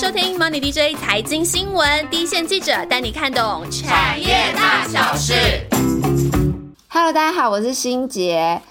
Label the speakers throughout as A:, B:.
A: 收听 Money DJ 财经新闻，第一线记者带你看懂产业大小事。
B: Hello，大家好，我是心杰。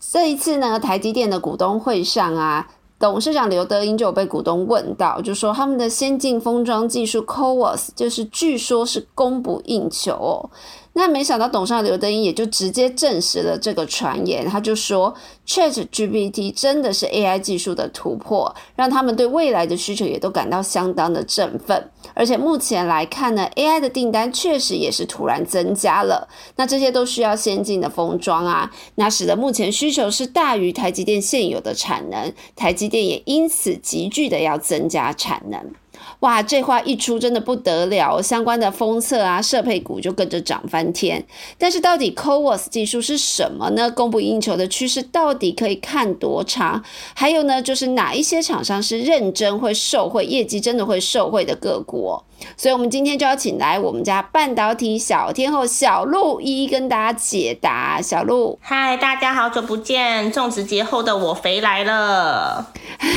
B: 这一次呢，台积电的股东会上啊，董事长刘德英就有被股东问到，就说他们的先进封装技术 CoWoS 就是据说是供不应求哦。那没想到董事长刘德英也就直接证实了这个传言，他就说 Chat GPT 真的是 AI 技术的突破，让他们对未来的需求也都感到相当的振奋。而且目前来看呢，AI 的订单确实也是突然增加了。那这些都需要先进的封装啊，那使得目前需求是大于台积电现有的产能，台积电也因此急剧的要增加产能。哇，这话一出真的不得了，相关的封测啊、设备股就跟着涨翻天。但是到底 CoWoS 技术是什么呢？供不应求的趋势到底可以看多长？还有呢，就是哪一些厂商是认真会受惠，业绩真的会受惠的个股？所以，我们今天就要请来我们家半导体小天后小鹿，一一跟大家解答。小鹿，
C: 嗨，大家好久不见，种植节后的我肥来了。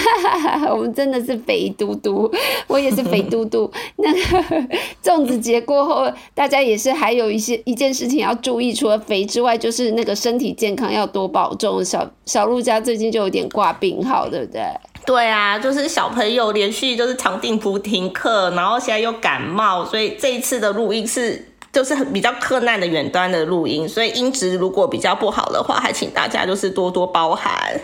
B: 我们真的是肥嘟嘟，我也是肥嘟嘟。那个粽子节过后，大家也是还有一些一件事情要注意，除了肥之外，就是那个身体健康要多保重。小小鹿家最近就有点挂病号，对不对？
C: 对啊，就是小朋友连续就是长定不停课，然后现在又感冒，所以这一次的录音是就是很比较困难的远端的录音，所以音质如果比较不好的话，还请大家就是多多包涵。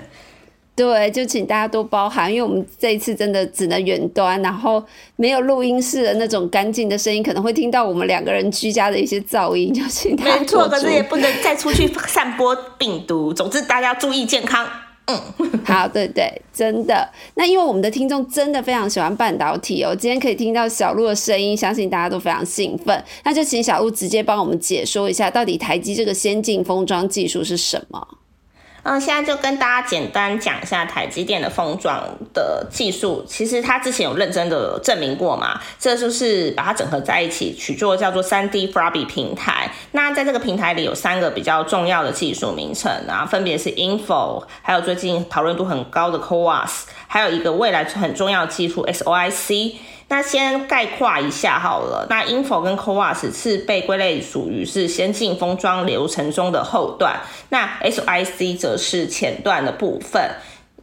B: 对，就请大家多包涵，因为我们这一次真的只能远端，然后没有录音室的那种干净的声音，可能会听到我们两个人居家的一些噪音，就请大家
C: 没错，可是也不能再出去散播病毒。总之，大家注意健康。
B: 好，对对，真的。那因为我们的听众真的非常喜欢半导体哦，今天可以听到小鹿的声音，相信大家都非常兴奋。那就请小鹿直接帮我们解说一下，到底台积这个先进封装技术是什么？
C: 嗯，现在就跟大家简单讲一下台积电的封装的技术。其实它之前有认真的证明过嘛，这就是把它整合在一起，取作叫做三 D f r a b y 平台。那在这个平台里有三个比较重要的技术名称啊，分别是 Info，还有最近讨论度很高的 CoWoS，还有一个未来很重要的技术 SOIC。那先概括一下好了，那 Info 跟 CoWoS 是被归类属于是先进封装流程中的后段，那 SIC 则是前段的部分。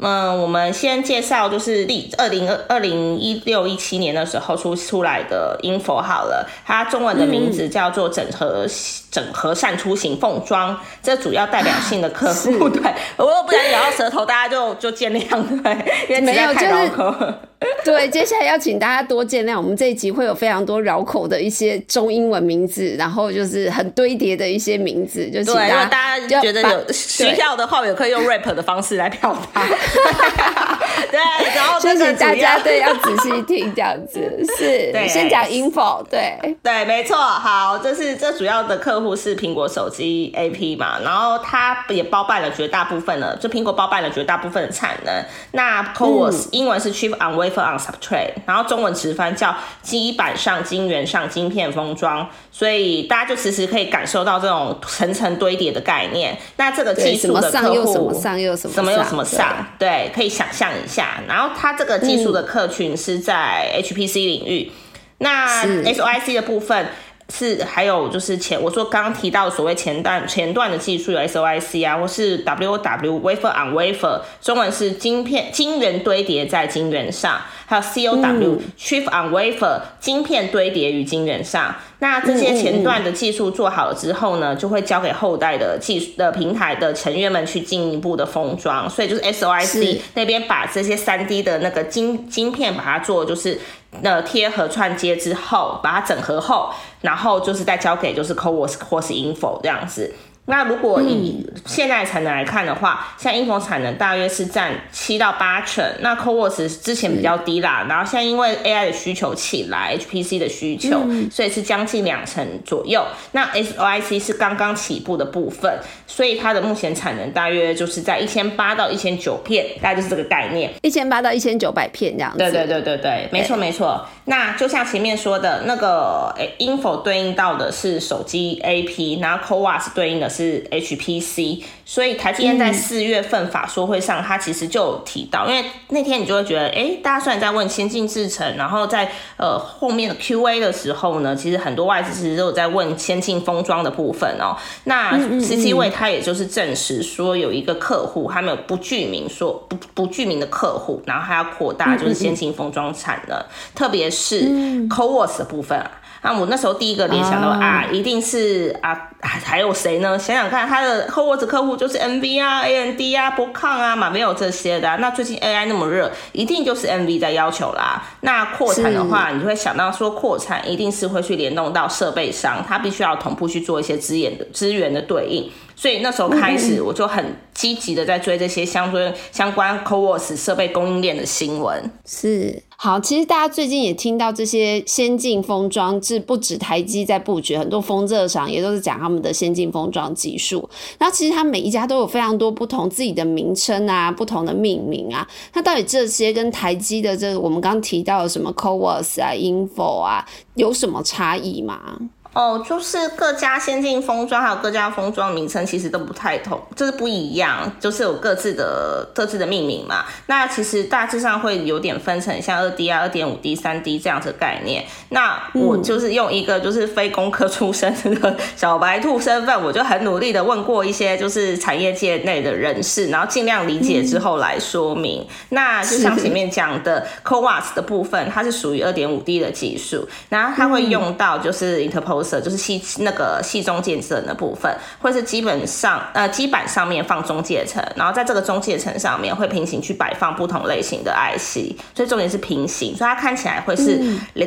C: 嗯，我们先介绍就是历二零二二零一六一七年的时候出出来的 Info 好了，它中文的名字叫做整合整合善出行凤庄，这主要代表性的客户对，我又不想咬到舌头，大家就 就见谅对，因为没有就是。
B: 对，接下来要请大家多见谅，我们这一集会有非常多绕口的一些中英文名字，然后就是很堆叠的一些名字，就请大
C: 家觉得有需要的话，也可以用 rap 的方式来表达。对，然后
B: 谢谢大家，对，要仔细听这样子，是，对，先讲 info，对，
C: 对，没错，好，这是这主要的客户是苹果手机 A P 嘛，然后它也包办了绝大部分的，就苹果包办了绝大部分的产能。那 CoWoS 英文是 Chip on Wafer on Substrate，然后中文直翻叫基板上晶圆上晶片封装，所以大家就其实可以感受到这种层层堆叠的概念。那这个技术的客户
B: 什么上又什么
C: 什么又什么上，对，可以想象一下。然后它这个技术的客群是在 HPC 领域，那 SOIC 的部分。是，还有就是前我说刚刚提到所谓前段前段的技术有 SOIC 啊，或是 WW Wafer on Wafer，中文是晶片晶圆堆叠在晶圆上，还有 COW Chip on Wafer，晶片堆叠于晶圆上。那这些前段的技术做好了之后呢，就会交给后代的技术的平台的成员们去进一步的封装。所以就是 SOIC 那边把这些三 D 的那个晶晶片把它做就是。那贴合串接之后，把它整合后，然后就是再交给就是 CoWoS 或是 Info 这样子。那如果以现在产能来看的话，像英佛产能大约是占七到八成，那 CoWoS 之前比较低啦，然后现在因为 AI 的需求起来，HPC 的需求，所以是将近两成左右。那 SOIC 是刚刚起步的部分，所以它的目前产能大约就是在一千八到一千九片，大概就是这个概念，
B: 一千八到一千九百片这样子。
C: 对对对对对，没错没错。那就像前面说的那个，哎，Info 对应到的是手机 AP，然后 CoWoS 对应的是。是 HPC，所以台积电在四月份法说会上，它其实就有提到，因为那天你就会觉得，哎，大家虽然在问先进制程，然后在呃后面的 QA 的时候呢，其实很多外资其实都有在问先进封装的部分哦。那 CC 位它也就是证实说有一个客户，他们有不具名说不不具名的客户，然后他要扩大就是先进封装产能，特别是 CoWoS 的部分啊。那我那时候第一个联想到啊，一定是啊，还有谁呢？想想看，他的后 o 子客户就是 NV 啊、AMD 啊、博康啊马，没有这些的。那最近 AI 那么热，一定就是 NV 在要求啦。那扩产的话，你就会想到说，扩产一定是会去联动到设备商，他必须要同步去做一些资源的资源的对应。所以那时候开始，我就很积极的在追这些相关相关 c o w o s 设备供应链的新闻。
B: 是。好，其实大家最近也听到这些先进封装，是不止台积在布局，很多封测厂也都是讲他们的先进封装技术。那其实它每一家都有非常多不同自己的名称啊，不同的命名啊。那到底这些跟台积的这个我们刚提到的什么 CoWoS 啊、Info 啊，有什么差异吗？
C: 哦，就是各家先进封装还有各家封装名称其实都不太同，就是不一样，就是有各自的各自的命名嘛。那其实大致上会有点分成像二 D 啊、二点五 D、三 D 这样子概念。那我就是用一个就是非工科出身的小白兔身份，我就很努力的问过一些就是产业界内的人士，然后尽量理解之后来说明。那就像前面讲的 CoWoS 的部分，它是属于二点五 D 的技术，然后它会用到就是 Interpol。就是细那个细中介层的部分，或是基本上呃基板上面放中介层，然后在这个中介层上面会平行去摆放不同类型的 IC，所以重点是平行，所以它看起来会是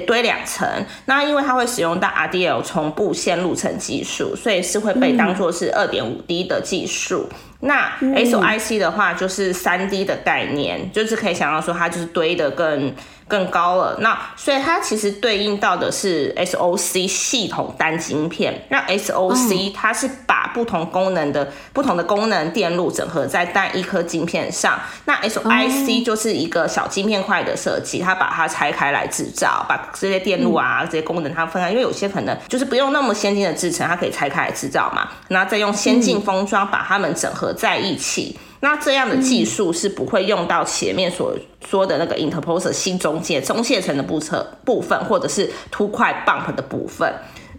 C: 堆两层。那因为它会使用到 RDL 重布线路层技术，所以是会被当做是二点五 D 的技术。那 SOIC 的话就是三 D 的概念，就是可以想到说它就是堆的更。更高了，那所以它其实对应到的是 SOC 系统单晶片。那 SOC 它是把不同功能的不同的功能电路整合在单一颗晶片上。那 SOIC 就是一个小晶片块的设计，它把它拆开来制造，把这些电路啊这些功能它分开，因为有些可能就是不用那么先进的制程，它可以拆开来制造嘛。然后再用先进封装把它们整合在一起。那这样的技术是不会用到前面所说的那个 interposer 新中介中介层的部分部分，或者是凸块 bump 的部分。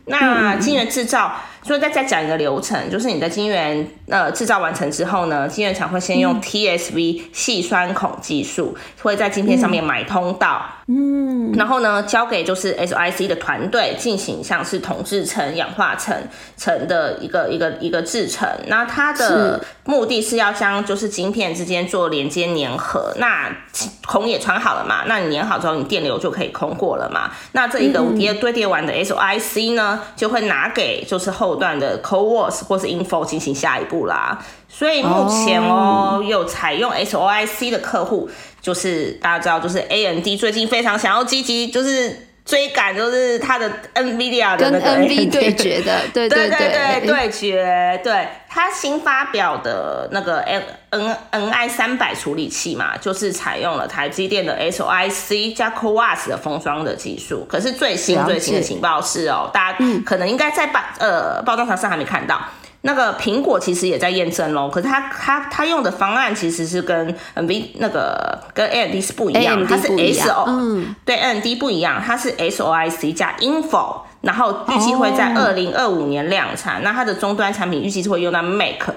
C: 那晶圆制造。所以再再讲一个流程，就是你的晶圆呃制造完成之后呢，晶圆厂会先用 TSV 细酸孔技术，会在晶片上面买通道，嗯，然后呢交给就是 SIC 的团队进行像是统制层、氧化层层的一个一个一个制成。那它的目的是要将就是晶片之间做连接粘合，那孔也穿好了嘛，那你粘好之后，你电流就可以空过了嘛。那这一个五叠堆叠完的 SIC 呢，就会拿给就是后。段的 CoWoS 或是 Info 进行下一步啦，所以目前哦有采用 SOIC 的客户，就是大家知道，就是 AMD 最近非常想要积极，就是追赶，就是他的 NVIDIA 的
B: 那个 NV 对决的，对对对
C: 对对决，对它新发表的那个 N N NI 三百处理器嘛，就是采用了台积电的 SOIC 加 CoWAS 的封装的技术。可是最新最新的情报是哦，大家可能应该在报呃报章上还没看到。那个苹果其实也在验证喽，可是它它它用的方案其实是跟 V 那个跟 AMD 是不一样，它是 SO，嗯，对 AMD 不一样，它是 SOIC 加 Info，然后预计会在二零二五年量产，那它的终端产品预计是会用到 Mac。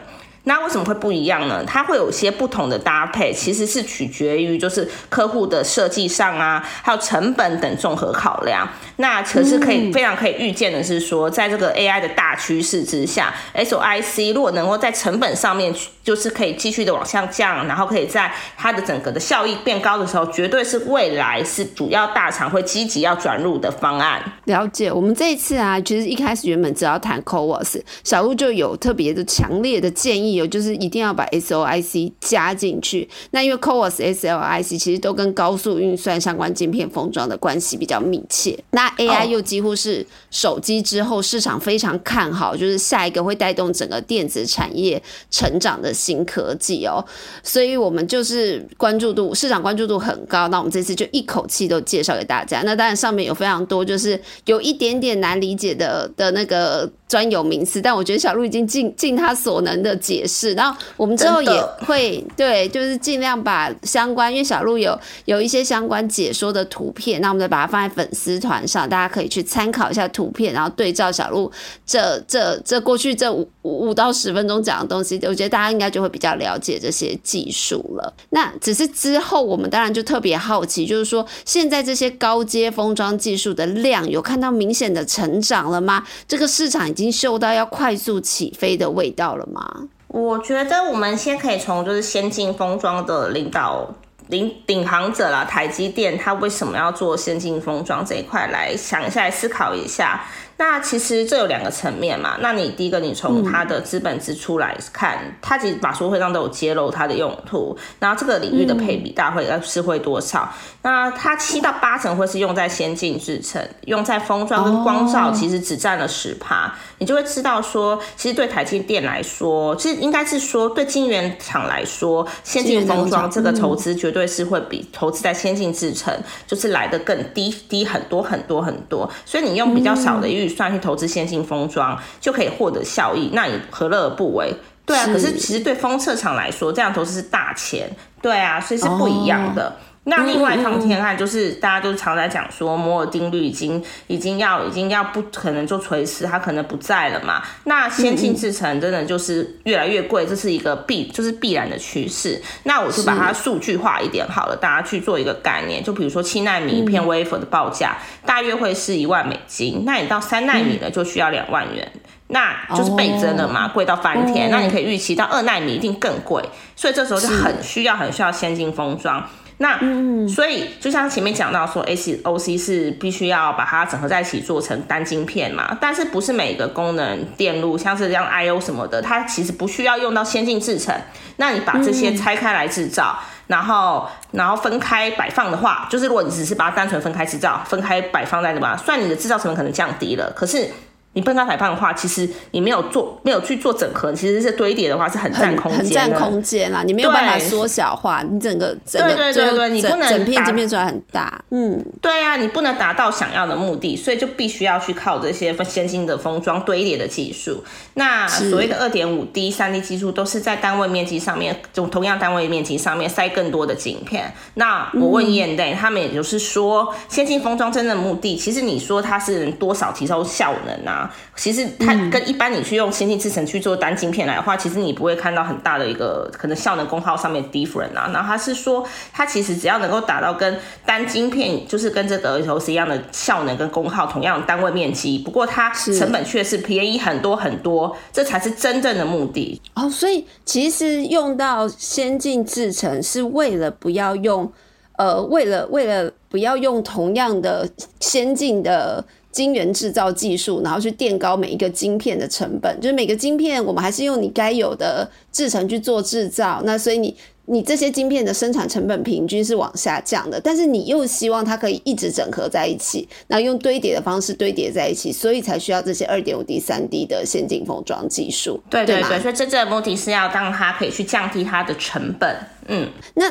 C: 那为什么会不一样呢？它会有些不同的搭配，其实是取决于就是客户的设计上啊，还有成本等综合考量。那可是可以非常可以预见的是说，在这个 AI 的大趋势之下，SOIC 如果能够在成本上面就是可以继续的往下降，然后可以在它的整个的效益变高的时候，绝对是未来是主要大厂会积极要转入的方案。
B: 了解，我们这一次啊，其实一开始原本只要谈 CoWoS，小鹿就有特别的强烈的建议。有就是一定要把 SOIC 加进去，那因为 CoWoS、SLIC 其实都跟高速运算相关晶片封装的关系比较密切。那 AI 又几乎是手机之后市场非常看好，就是下一个会带动整个电子产业成长的新科技哦。所以我们就是关注度市场关注度很高，那我们这次就一口气都介绍给大家。那当然上面有非常多就是有一点点难理解的的那个专有名词，但我觉得小鹿已经尽尽他所能的解释，然后我们之后也会对，就是尽量把相关，因为小鹿有有一些相关解说的图片，那我们再把它放在粉丝团上，大家可以去参考一下图片，然后对照小鹿这这这过去这五五到十分钟讲的东西，我觉得大家应该就会比较了解这些技术了。那只是之后我们当然就特别好奇，就是说现在这些高阶封装技术的量有看到明显的成长了吗？这个市场。已经嗅到要快速起飞的味道了吗？
C: 我觉得我们先可以从就是先进封装的领导领领航者啦，台积电，它为什么要做先进封装这一块来想一下，来思考一下。那其实这有两个层面嘛。那你第一个，你从它的资本支出来看，它其实马书会上都有揭露它的用途。然后这个领域的配比大会是会多少？那它七到八成会是用在先进制程，用在封装跟光照，其实只占了十趴。你就会知道说，其实对台积电来说，其实应该是说对晶圆厂来说，先进封装这个投资绝对是会比投资在先进制程就是来的更低低很多很多很多。所以你用比较少的预预算去投资先进封装就可以获得效益，那你何乐而不为？对啊，可是其实对封测厂来说，这样投资是大钱，对啊，所以是不一样的。那另外一方天看，就是大家都常在讲说摩尔定律已经已经要已经要不可能做垂死，它可能不在了嘛。那先进制程真的就是越来越贵，这是一个必就是必然的趋势。那我就把它数据化一点好了，大家去做一个概念。就比如说七纳米一片 wafer 的报价大约会是一万美金，那你到三纳米呢就需要两万元，那就是倍增了嘛，贵到翻天。那你可以预期到二纳米一定更贵，所以这时候就很需要很需要先进封装。那所以就像前面讲到说，SOC 是必须要把它整合在一起做成单晶片嘛，但是不是每个功能电路，像是像 I/O 什么的，它其实不需要用到先进制程。那你把这些拆开来制造，然后然后分开摆放的话，就是如果你只是把它单纯分开制造，分开摆放在那吧，算你的制造成本可能降低了，可是。你分开排放的话，其实你没有做，没有去做整合，其实是堆叠的话是很占空间
B: 很占空间啦。你没有办法缩小化，你整个整个
C: 对对对，你不能
B: 整片晶片出来很大。嗯，
C: 对啊，你不能达到想要的目的，所以就必须要去靠这些先进的封装堆叠的技术。那所谓的二点五 D、三 D 技术，都是在单位面积上面，就同样单位面积上面塞更多的晶片。那我问业内，他们也就是说，先进封装真正的目的，其实你说它是多少提升效能啊？其实它跟一般你去用先进制程去做单晶片来的话，其实你不会看到很大的一个可能效能功耗上面 different 啊。然后它是说，它其实只要能够达到跟单晶片，就是跟这个 OS 一样的效能跟功耗，同样单位面积，不过它成本却是便宜很多很多，这才是真正的目的
B: 哦。所以其实用到先进制程是为了不要用，呃，为了为了不要用同样的先进的。晶圆制造技术，然后去垫高每一个晶片的成本，就是每个晶片我们还是用你该有的制程去做制造，那所以你你这些晶片的生产成本平均是往下降的，但是你又希望它可以一直整合在一起，那用堆叠的方式堆叠在一起，所以才需要这些二点五 D、三 D 的先进封装技术。
C: 对对
B: 对，
C: 所以真正的目的是要让它可以去降低它的成本。嗯，
B: 那。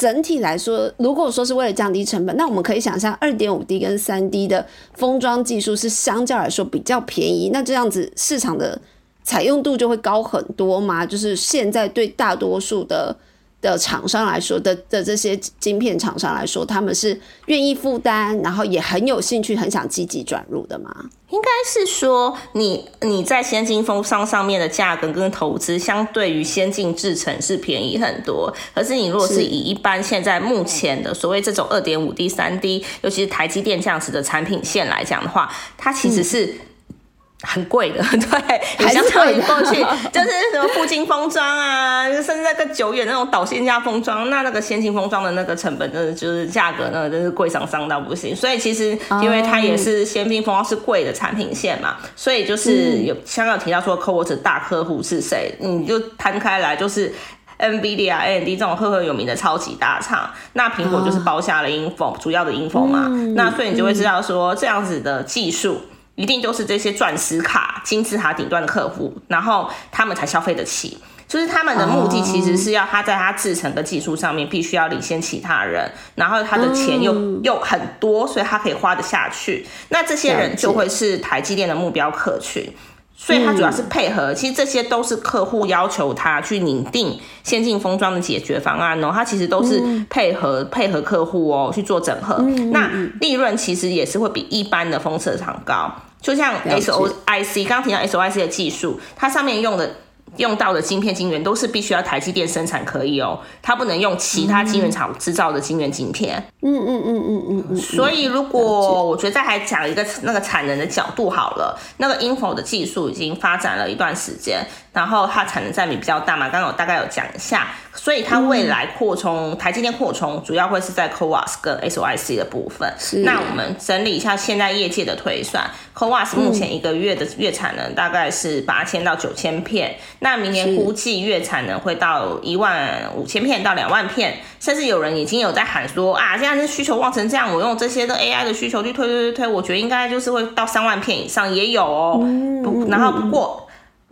B: 整体来说，如果说是为了降低成本，那我们可以想象，二点五 D 跟三 D 的封装技术是相较来说比较便宜，那这样子市场的采用度就会高很多嘛？就是现在对大多数的。的厂商来说的的这些晶片厂商来说，他们是愿意负担，然后也很有兴趣，很想积极转入的吗？
C: 应该是说，你你在先进封商上面的价格跟投资，相对于先进制程是便宜很多。可是你如果是以一般现在目前的所谓这种二点五 D、三 D，尤其是台积电这样子的产品线来讲的话，它其实是。很贵的，对，你相当于过去 就是什么附近封装啊，甚至那个久远那种导线架封装，那那个先进封装的那个成本，真的就是价格呢，真是贵上上到不行。所以其实因为它也是先进封装是贵的产品线嘛，所以就是有香港提到说 c o v 大客户是谁，你就摊开来就是 NVIDIA、AMD 这种赫赫有名的超级大厂，那苹果就是包下了 Info 主要的 Info 嘛，那所以你就会知道说这样子的技术。一定都是这些钻石卡、金字塔顶端的客户，然后他们才消费得起。就是他们的目的其实是要他在他制成的技术上面必须要领先其他人，然后他的钱又又很多，所以他可以花得下去。那这些人就会是台积电的目标客群。所以他主要是配合，其实这些都是客户要求他去拟定先进封装的解决方案哦，他其实都是配合配合客户哦去做整合，那利润其实也是会比一般的封测厂高，就像 S O I C 刚刚提到 S O I C 的技术，它上面用的。用到的晶片晶圆都是必须要台积电生产可以哦，它不能用其他晶圆厂制造的晶圆晶片。
B: 嗯嗯嗯嗯嗯嗯。
C: 所以如果我觉得再还讲一个那个产能的角度好了，那个 Info 的技术已经发展了一段时间。然后它产能占比比较大嘛，刚刚我大概有讲一下，所以它未来扩充台积电扩充主要会是在 CoWAS 跟 SOIC 的部分。那我们整理一下现在业界的推算，CoWAS 目前一个月的月产能大概是八千到九千片，那明年估计月产能会到一万五千片到两万片，甚至有人已经有在喊说啊，现在是需求旺成这样，我用这些的 AI 的需求去推推推推，我觉得应该就是会到三万片以上也有哦。然后不过。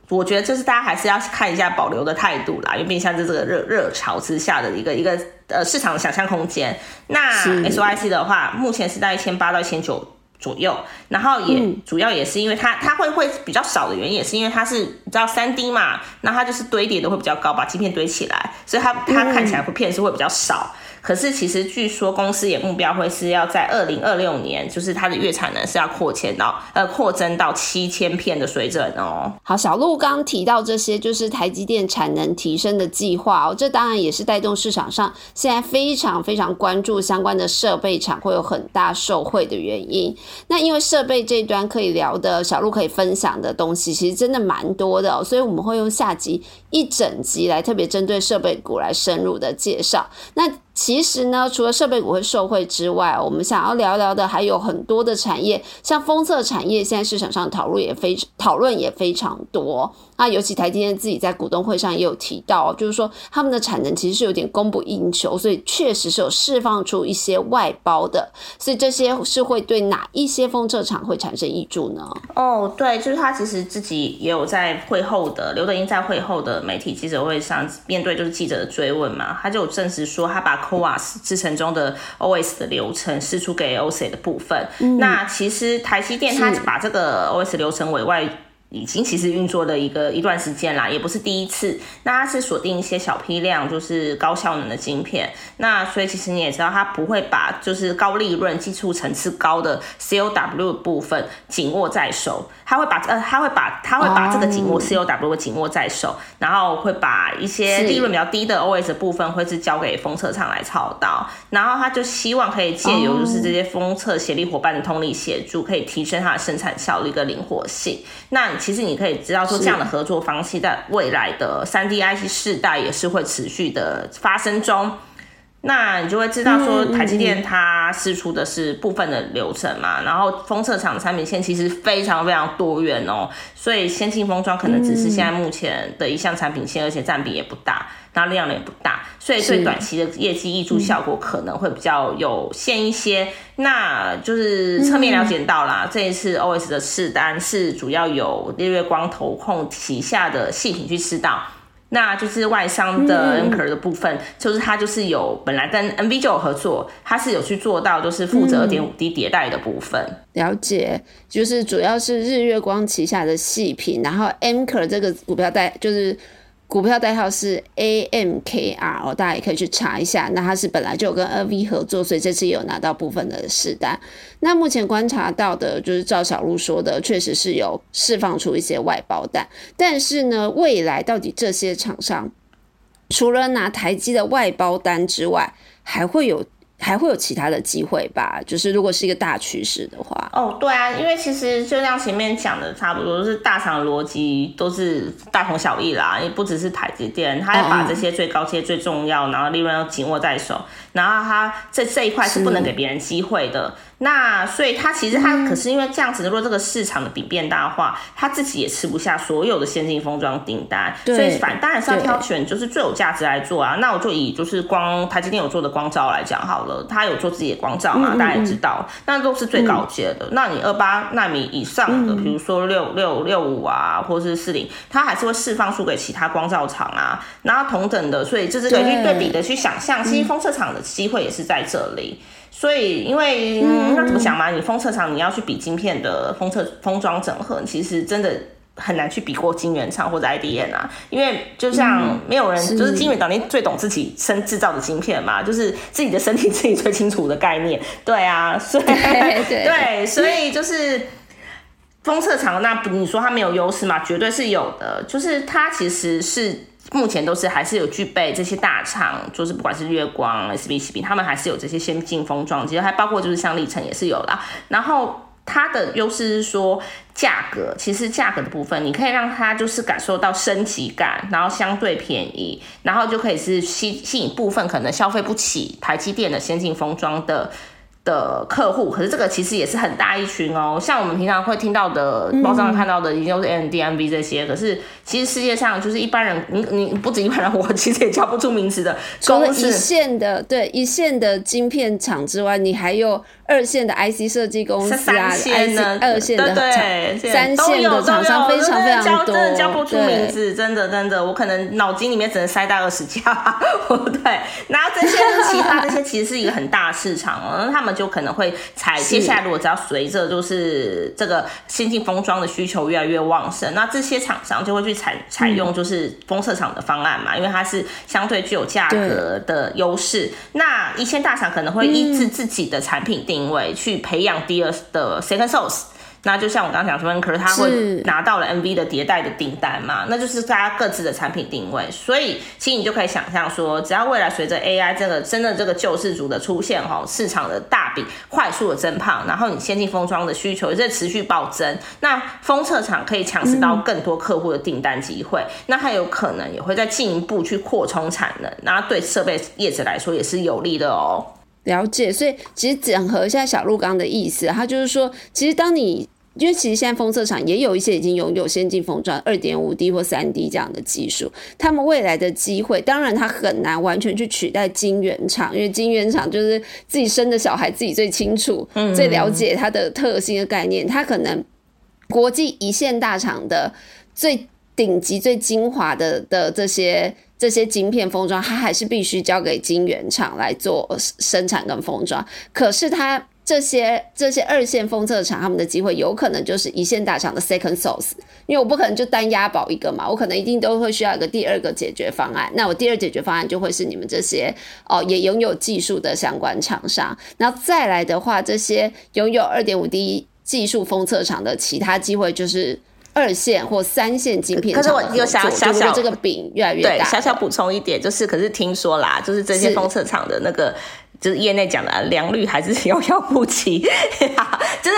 C: 我觉得就是大家还是要看一下保留的态度啦，因为毕竟像是这个热热潮之下的一个一个呃市场的想象空间。那 S Y C 的话，目前是在一千八到一千九左右，然后也主要也是因为它它会会比较少的原因，也是因为它是你知道三 D 嘛，那它就是堆叠的会比较高，把晶片堆起来，所以它它看起来会片数会比较少。可是其实据说公司也目标会是要在二零二六年，就是它的月产能是要扩迁到呃扩增到七千片的水准哦。
B: 好，小鹿刚提到这些，就是台积电产能提升的计划哦，这当然也是带动市场上现在非常非常关注相关的设备厂会有很大受惠的原因。那因为设备这端可以聊的小鹿可以分享的东西，其实真的蛮多的哦，所以我们会用下集一整集来特别针对设备股来深入的介绍。那其实呢，除了设备股会受惠之外，我们想要聊聊的还有很多的产业，像封测产业，现在市场上讨论也非讨论也非常多。那尤其台积电自己在股东会上也有提到，就是说他们的产能其实是有点供不应求，所以确实是有释放出一些外包的，所以这些是会对哪一些封测厂会产生益助呢？
C: 哦，对，就是他其实自己也有在会后的刘德英在会后的媒体记者会上面对就是记者的追问嘛，他就证实说他把 CoWAS 制成中的 OS 的流程释出给 OC 的部分，那其实台积电他把这个 OS 流程委外。已经其实运作了一个一段时间啦，也不是第一次。那它是锁定一些小批量，就是高效能的晶片。那所以其实你也知道，它不会把就是高利润、技术层次高的 COW 部分紧握在手。它会把呃，它会把它会把这个紧握 COW 紧握在手，然后会把一些利润比较低的 OS 部分会是交给封测厂来操刀。然后他就希望可以借由就是这些封测协力伙伴的通力协助，可以提升它的生产效率跟灵活性。那其实你可以知道说，这样的合作方式在未来的三 D IC 世代也是会持续的发生中。那你就会知道说，台积电它试出的是部分的流程嘛，然后封测厂产品线其实非常非常多元哦，所以先进封装可能只是现在目前的一项产品线，而且占比也不大，那量也不大，所以对短期的业绩溢出效果可能会比较有限一些。那就是侧面了解到啦，这一次 OS 的试单是主要有日月光投控旗下的细品去试到。那就是外商的 Anchor 的部分，就是它就是有本来跟 NV 就有合作，它是有去做到就是负责二点五 D 迭代的部分。
B: 了解，就是主要是日月光旗下的细品，然后 Anchor 这个股票代就是。股票代号是 AMKR 哦，大家也可以去查一下。那它是本来就有跟 NV 合作，所以这次也有拿到部分的试单。那目前观察到的，就是赵小璐说的，确实是有释放出一些外包单。但是呢，未来到底这些厂商除了拿台积的外包单之外，还会有？还会有其他的机会吧？就是如果是一个大趋势的话，
C: 哦，对啊，因为其实就像前面讲的，差不多就是大厂逻辑都是大同小异啦，也不只是台积电，他要把这些最高阶最重要，然后利润要紧握在手，然后他这这一块是不能给别人机会的。那所以他其实他可是因为这样子，如果这个市场的比变大化，他自己也吃不下所有的先进封装订单，所以反当然是要挑选就是最有价值来做啊。那我就以就是光台积电有做的光照来讲好了，他有做自己的光照嘛，大家也知道，那都是最高阶的。那你二八纳米以上的，比如说六六六五啊，或者是四零，它还是会释放出给其他光照厂啊。然后同等的，所以这是可以去对比的去想象，其实封测厂的机会也是在这里。所以，因为嗯那怎么讲嘛？你封测厂你要去比晶片的封测封装整合，其实真的很难去比过晶圆厂或者 IDM 啊，因为就像没有人就是晶圆厂，你最懂自己生制造的晶片嘛，就是自己的身体自己最清楚的概念。对啊，所以 对，所以就是封测厂，那你说它没有优势吗？绝对是有的，就是它其实是目前都是还是有具备这些大厂，就是不管是月光、SBCP，他们还是有这些先进封装，其实还包括就是像历程也是有啦，然后。它的优势是说价格，其实价格的部分，你可以让它就是感受到升级感，然后相对便宜，然后就可以是吸吸引部分可能消费不起台积电的先进封装的。的客户，可是这个其实也是很大一群哦。像我们平常会听到的，报上看到的，已经都是 N D M V 这些。可是其实世界上就是一般人，你你不止一般人，我其实也叫不出名词的。
B: 除了一线的，对一线的晶片厂之外，你还有二线的 I C 设计公司啊，
C: 线
B: 的二线的
C: 对
B: 三线的厂商非常非常多。
C: 真的叫不出名字，真的真的，我可能脑筋里面只能塞到二十家。对，然后这些其他这些其实是一个很大市场哦，那他们。就可能会采接下来，如果只要随着就是这个先进封装的需求越来越旺盛，那这些厂商就会去采采用就是封测厂的方案嘛，因为它是相对具有价格的优势。那一线大厂可能会依自自己的产品定位去培养第二的 second source。那就像我刚刚讲说，可是他会拿到了 MV 的迭代的订单嘛，那就是大家各自的产品定位，所以其实你就可以想象说，只要未来随着 AI 这个真的这个救世主的出现哈，市场的大饼快速的增胖，然后你先进封装的需求也在持续暴增，那封测厂可以抢食到更多客户的订单机会，那它有可能也会再进一步去扩充产能，那对设备业者来说也是有利的哦。
B: 了解，所以其实整合一下小鹿刚的意思，他就是说，其实当你因为其实现在封测厂也有一些已经拥有先进封装二点五 D 或三 D 这样的技术，他们未来的机会，当然它很难完全去取代晶圆厂，因为晶圆厂就是自己生的小孩自己最清楚、最了解它的特性的概念，它可能国际一线大厂的最顶级、最精华的的这些这些晶片封装，它还是必须交给晶圆厂来做生产跟封装，可是它。这些这些二线封测厂，他们的机会有可能就是一线大厂的 second source，因为我不可能就单押宝一个嘛，我可能一定都会需要一个第二个解决方案。那我第二解决方案就会是你们这些哦，也拥有技术的相关厂商。然后再来的话，这些拥有二点五 D 技术封测厂的其他机会就是二线或三线晶片。
C: 可是我有小小小
B: 这个饼越来越大。
C: 小小补充一点，就是可是听说啦，就是这些封测厂的那个。就是业内讲的良率还是 遥遥不及，就是哎，但遥遥不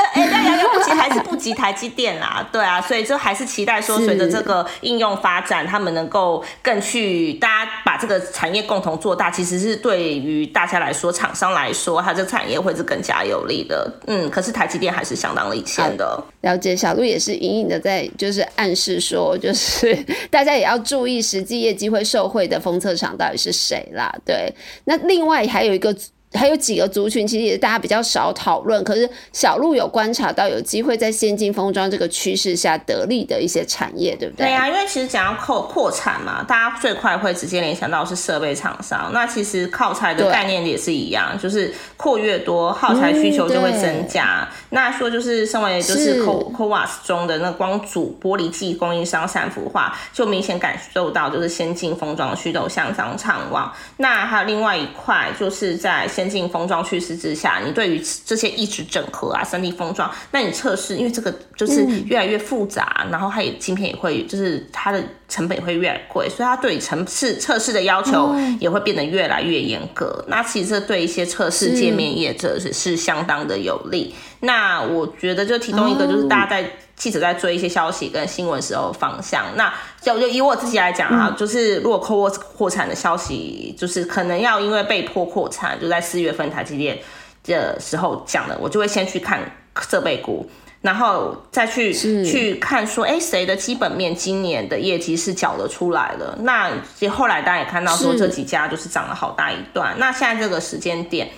C: 及台积电啦，对啊，所以就还是期待说随着这个应用发展，他们能够更去大家把这个产业共同做大，其实是对于大家来说，厂商来说，它这产业会是更加有利的。嗯，可是台积电还是相当领先的。
B: 了解，小鹿也是隐隐的在就是暗示说，就 是大家也要注意实际业绩会受惠的封测厂到底是谁啦。对，那另外还有一个。还有几个族群，其实也是大家比较少讨论。可是小鹿有观察到，有机会在先进封装这个趋势下得利的一些产业，对不对？
C: 对啊，因为其实讲要扩扩产嘛，大家最快会直接联想到是设备厂商。那其实靠材的概念也是一样，就是扩越多，耗材需求就会增加。那说就是身为就是 Co Coas 中的那光阻玻璃剂供应商三幅化，就明显感受到就是先进封装的需求向上畅旺。那还有另外一块就是在。先进封装趋势之下，你对于这些一直整合啊、三 D 封装，那你测试，因为这个就是越来越复杂，然后它也晶片也会，就是它的成本也会越来越贵，所以它对城市测试的要求也会变得越来越严格。那其实这对一些测试界面业者是是相当的有利。那我觉得就其中一个就是大家在。记者在追一些消息跟新闻时候方向，那就就以我自己来讲啊，就是如果 c o 扩产的消息，就是可能要因为被迫扩产，就在四月份台积电的时候讲的，我就会先去看设备股，然后再去去看说，哎，谁的基本面今年的业绩是缴得出来的？那后来大家也看到说，这几家就是涨了好大一段。那现在这个时间点。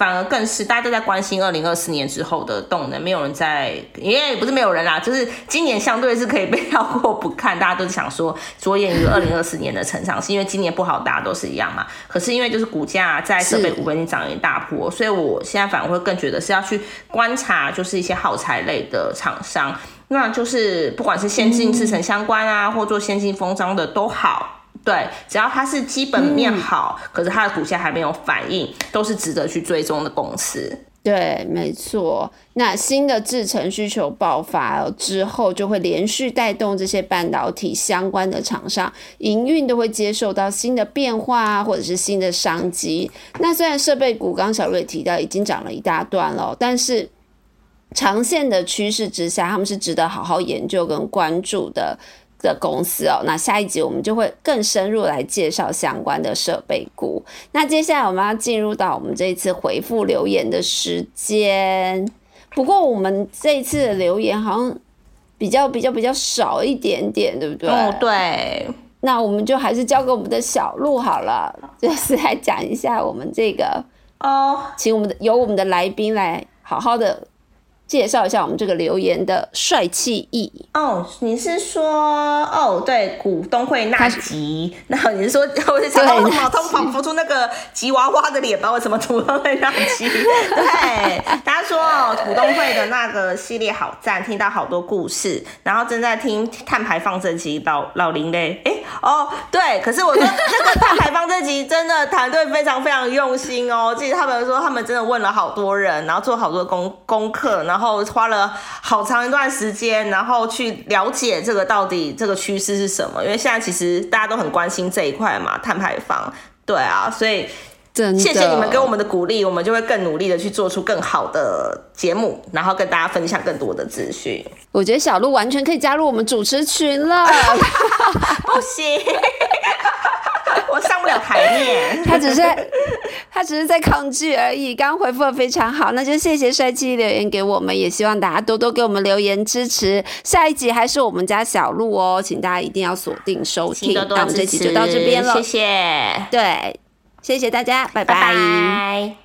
C: 反而更是大家都在关心二零二四年之后的动能，没有人在，因为不是没有人啦，就是今年相对是可以被跳过不看，大家都是想说着眼于二零二四年的成长，是因为今年不好，大家都是一样嘛。可是因为就是股价在设备股已经涨了一大波，所以我现在反而会更觉得是要去观察，就是一些耗材类的厂商，那就是不管是先进制成相关啊，或做先进封装的都好。对，只要它是基本面好，可是它的股价还没有反应，都是值得去追踪的公司。
B: 对，没错。那新的制程需求爆发之后，就会连续带动这些半导体相关的厂商营运都会接受到新的变化，或者是新的商机。那虽然设备股刚小瑞提到已经涨了一大段了，但是长线的趋势之下，他们是值得好好研究跟关注的。的公司哦，那下一集我们就会更深入来介绍相关的设备股。那接下来我们要进入到我们这一次回复留言的时间。不过我们这一次的留言好像比较比较比较少一点点，对不对？
C: 哦，对。
B: 那我们就还是交给我们的小鹿好了，就是来讲一下我们这个哦，请我们的由我们的来宾来好好的。介绍一下我们这个留言的帅气意义
C: 哦，你是说哦，对，股东会那集，那你是说我是想到脑中仿佛出那个吉娃娃的脸吧？为什么股东会那集？对，大家说哦，股东会的那个系列好赞，听到好多故事，然后正在听碳排放这集，老老林嘞，哎哦，对，可是我说那个碳排放这集真的团队非常非常用心哦，记得他们说他们真的问了好多人，然后做好多功功课，然后。然后花了好长一段时间，然后去了解这个到底这个趋势是什么？因为现在其实大家都很关心这一块嘛，碳排放。对啊，所以谢谢你们给我们的鼓励，我们就会更努力的去做出更好的节目，然后跟大家分享更多的资讯。
B: 我觉得小鹿完全可以加入我们主持群了，
C: 不行。我上不了台面，
B: 他只是他只是在抗拒而已。刚回复的非常好，那就谢谢帅气留言给我们，也希望大家多多给我们留言支持。下一集还是我们家小鹿哦，请大家一定要锁定收听。那我们这集就到这边了，
C: 谢谢。
B: 对，谢谢大家，拜拜。